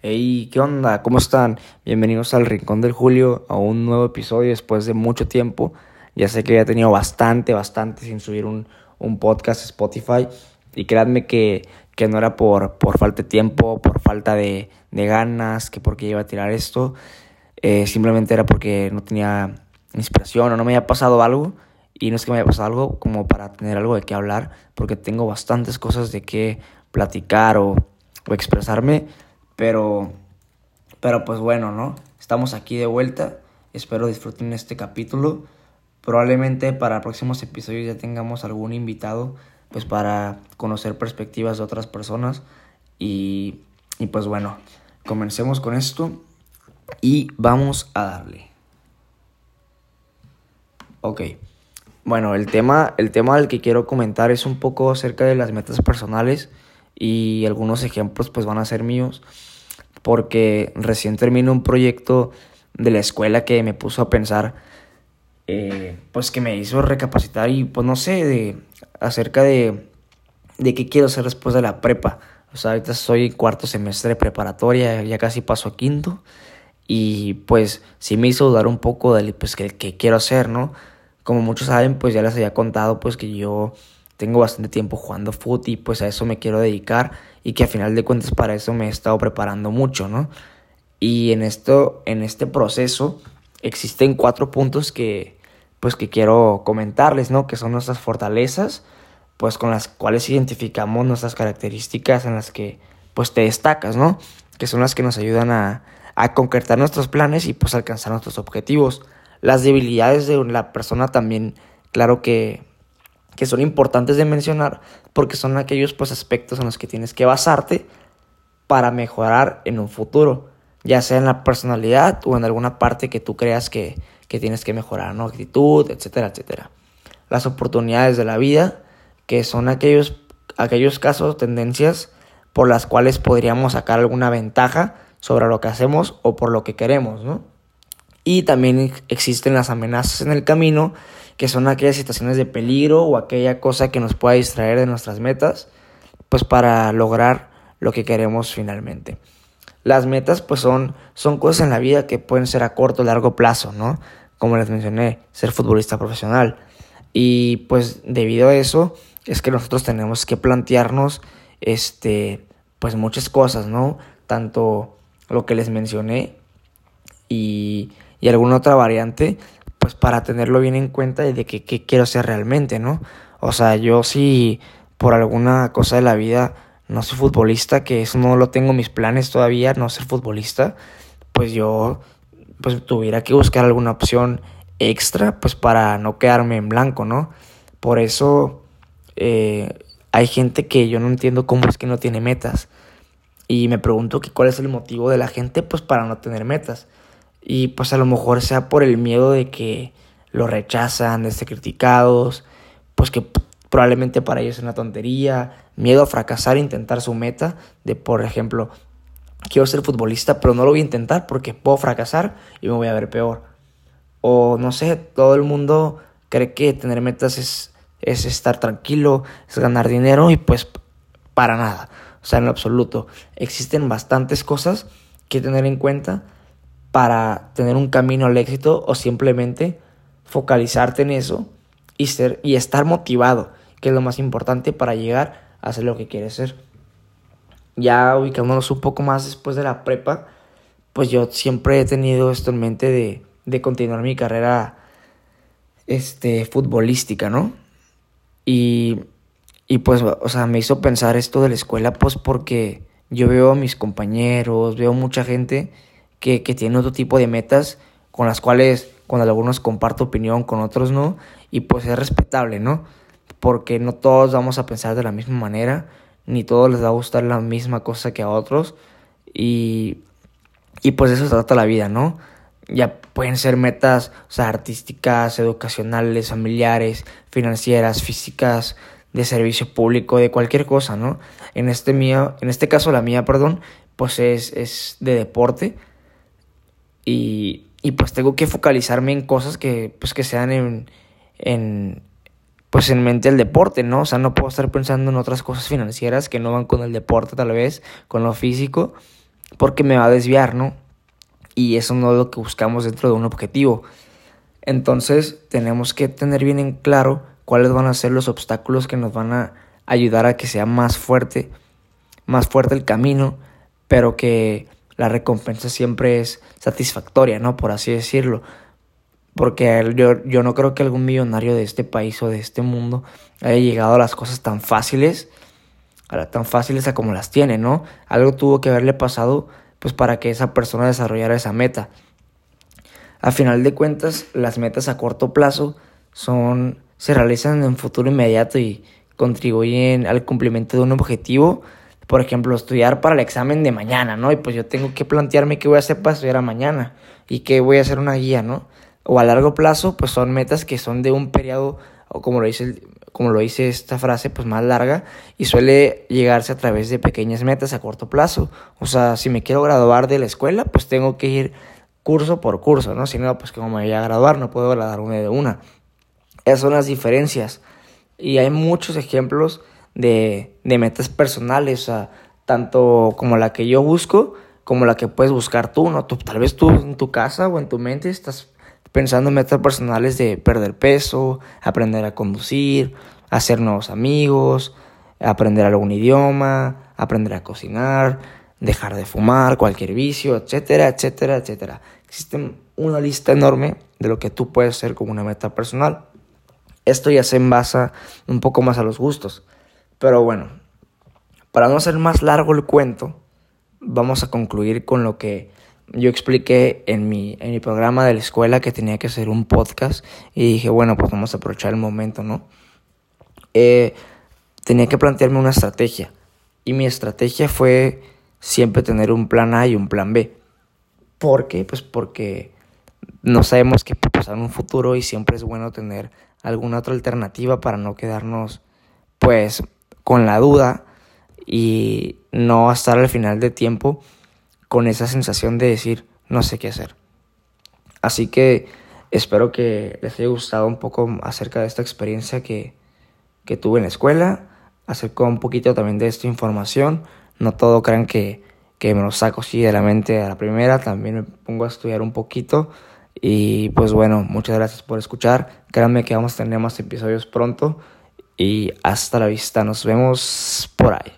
Hey, ¿qué onda? ¿Cómo están? Bienvenidos al Rincón del Julio, a un nuevo episodio después de mucho tiempo. Ya sé que he tenido bastante, bastante sin subir un, un podcast Spotify. Y créanme que, que no era por, por falta de tiempo, por falta de, de ganas, que porque iba a tirar esto. Eh, simplemente era porque no tenía inspiración o no me había pasado algo. Y no es que me haya pasado algo como para tener algo de qué hablar, porque tengo bastantes cosas de qué platicar o, o expresarme pero, pero pues bueno, ¿no? Estamos aquí de vuelta. Espero disfruten este capítulo. Probablemente para próximos episodios ya tengamos algún invitado, pues para conocer perspectivas de otras personas. Y, y pues bueno, comencemos con esto y vamos a darle. Ok. Bueno, el tema, el tema del que quiero comentar es un poco acerca de las metas personales y algunos ejemplos pues van a ser míos porque recién termino un proyecto de la escuela que me puso a pensar, eh, pues que me hizo recapacitar y pues no sé, de, acerca de, de qué quiero hacer después de la prepa. O sea, ahorita soy cuarto semestre de preparatoria, ya casi paso a quinto. Y pues sí me hizo dudar un poco de pues, qué quiero hacer, ¿no? Como muchos saben, pues ya les había contado pues que yo tengo bastante tiempo jugando fútbol y pues a eso me quiero dedicar y que a final de cuentas para eso me he estado preparando mucho, ¿no? Y en esto, en este proceso existen cuatro puntos que pues que quiero comentarles, ¿no? Que son nuestras fortalezas, pues con las cuales identificamos nuestras características en las que pues te destacas, ¿no? Que son las que nos ayudan a, a concretar nuestros planes y pues alcanzar nuestros objetivos. Las debilidades de la persona también, claro que que son importantes de mencionar porque son aquellos pues, aspectos en los que tienes que basarte para mejorar en un futuro, ya sea en la personalidad o en alguna parte que tú creas que, que tienes que mejorar, ¿no? Actitud, etcétera, etcétera. Las oportunidades de la vida, que son aquellos, aquellos casos, tendencias por las cuales podríamos sacar alguna ventaja sobre lo que hacemos o por lo que queremos, ¿no? Y también existen las amenazas en el camino que son aquellas situaciones de peligro o aquella cosa que nos pueda distraer de nuestras metas, pues para lograr lo que queremos finalmente. Las metas pues son, son cosas en la vida que pueden ser a corto o largo plazo, ¿no? Como les mencioné, ser futbolista profesional. Y pues debido a eso es que nosotros tenemos que plantearnos este pues muchas cosas, ¿no? Tanto lo que les mencioné y, y alguna otra variante pues para tenerlo bien en cuenta y de que qué quiero ser realmente, ¿no? O sea, yo si por alguna cosa de la vida no soy futbolista, que eso no lo tengo en mis planes todavía, no ser futbolista, pues yo pues tuviera que buscar alguna opción extra, pues para no quedarme en blanco, ¿no? Por eso eh, hay gente que yo no entiendo cómo es que no tiene metas. Y me pregunto que cuál es el motivo de la gente, pues para no tener metas. Y pues a lo mejor sea por el miedo de que lo rechazan, de ser criticados, pues que probablemente para ellos es una tontería, miedo a fracasar, intentar su meta, de por ejemplo, quiero ser futbolista, pero no lo voy a intentar porque puedo fracasar y me voy a ver peor. O no sé, todo el mundo cree que tener metas es, es estar tranquilo, es ganar dinero y pues para nada. O sea, en lo absoluto. Existen bastantes cosas que tener en cuenta para tener un camino al éxito o simplemente focalizarte en eso y, ser, y estar motivado, que es lo más importante para llegar a hacer lo que quieres ser. Ya ubicándonos un poco más después de la prepa, pues yo siempre he tenido esto en mente de, de continuar mi carrera este, futbolística, ¿no? Y, y pues, o sea, me hizo pensar esto de la escuela, pues porque yo veo a mis compañeros, veo mucha gente que, que tienen otro tipo de metas con las cuales con algunos comparto opinión, con otros no, y pues es respetable, ¿no? Porque no todos vamos a pensar de la misma manera, ni todos les va a gustar la misma cosa que a otros, y, y pues eso se trata la vida, ¿no? Ya pueden ser metas, o sea, artísticas, educacionales, familiares, financieras, físicas, de servicio público, de cualquier cosa, ¿no? En este mío, en este caso la mía, perdón, pues es, es de deporte, y, y pues tengo que focalizarme en cosas que, pues que sean en, en, pues en mente el deporte, ¿no? O sea, no puedo estar pensando en otras cosas financieras que no van con el deporte tal vez, con lo físico. porque me va a desviar, ¿no? Y eso no es lo que buscamos dentro de un objetivo. Entonces tenemos que tener bien en claro cuáles van a ser los obstáculos que nos van a ayudar a que sea más fuerte, más fuerte el camino, pero que la recompensa siempre es satisfactoria, ¿no? Por así decirlo. Porque yo, yo no creo que algún millonario de este país o de este mundo haya llegado a las cosas tan fáciles, tan fáciles a como las tiene, ¿no? Algo tuvo que haberle pasado pues para que esa persona desarrollara esa meta. A final de cuentas, las metas a corto plazo son se realizan en futuro inmediato y contribuyen al cumplimiento de un objetivo. Por ejemplo, estudiar para el examen de mañana, ¿no? Y pues yo tengo que plantearme qué voy a hacer para estudiar mañana y qué voy a hacer una guía, ¿no? O a largo plazo, pues son metas que son de un periodo, o como lo dice, como lo dice esta frase, pues más larga y suele llegarse a través de pequeñas metas a corto plazo. O sea, si me quiero graduar de la escuela, pues tengo que ir curso por curso, ¿no? Si no, pues como me voy a graduar, no puedo graduarme de una. Esas son las diferencias. Y hay muchos ejemplos de, metas personales, tanto como la que yo busco, como la que puedes buscar tú, ¿no? Tal vez tú en tu casa o en tu mente estás pensando en metas personales de perder peso, aprender a conducir, hacer nuevos amigos, aprender algún idioma, aprender a cocinar, dejar de fumar, cualquier vicio, etcétera, etcétera, etcétera. Existe una lista enorme de lo que tú puedes hacer como una meta personal. Esto ya se envasa un poco más a los gustos. Pero bueno, para no hacer más largo el cuento, vamos a concluir con lo que yo expliqué en mi, en mi programa de la escuela que tenía que hacer un podcast y dije, bueno, pues vamos a aprovechar el momento, ¿no? Eh, tenía que plantearme una estrategia y mi estrategia fue siempre tener un plan A y un plan B. ¿Por qué? Pues porque no sabemos qué puede pasar en un futuro y siempre es bueno tener alguna otra alternativa para no quedarnos pues con la duda y no estar al final de tiempo con esa sensación de decir no sé qué hacer. Así que espero que les haya gustado un poco acerca de esta experiencia que, que tuve en la escuela, acerca un poquito también de esta información. No todo crean que, que me lo saco así de la mente a la primera, también me pongo a estudiar un poquito y pues bueno, muchas gracias por escuchar. Créanme que vamos a tener más episodios pronto. Y hasta la vista. Nos vemos por ahí.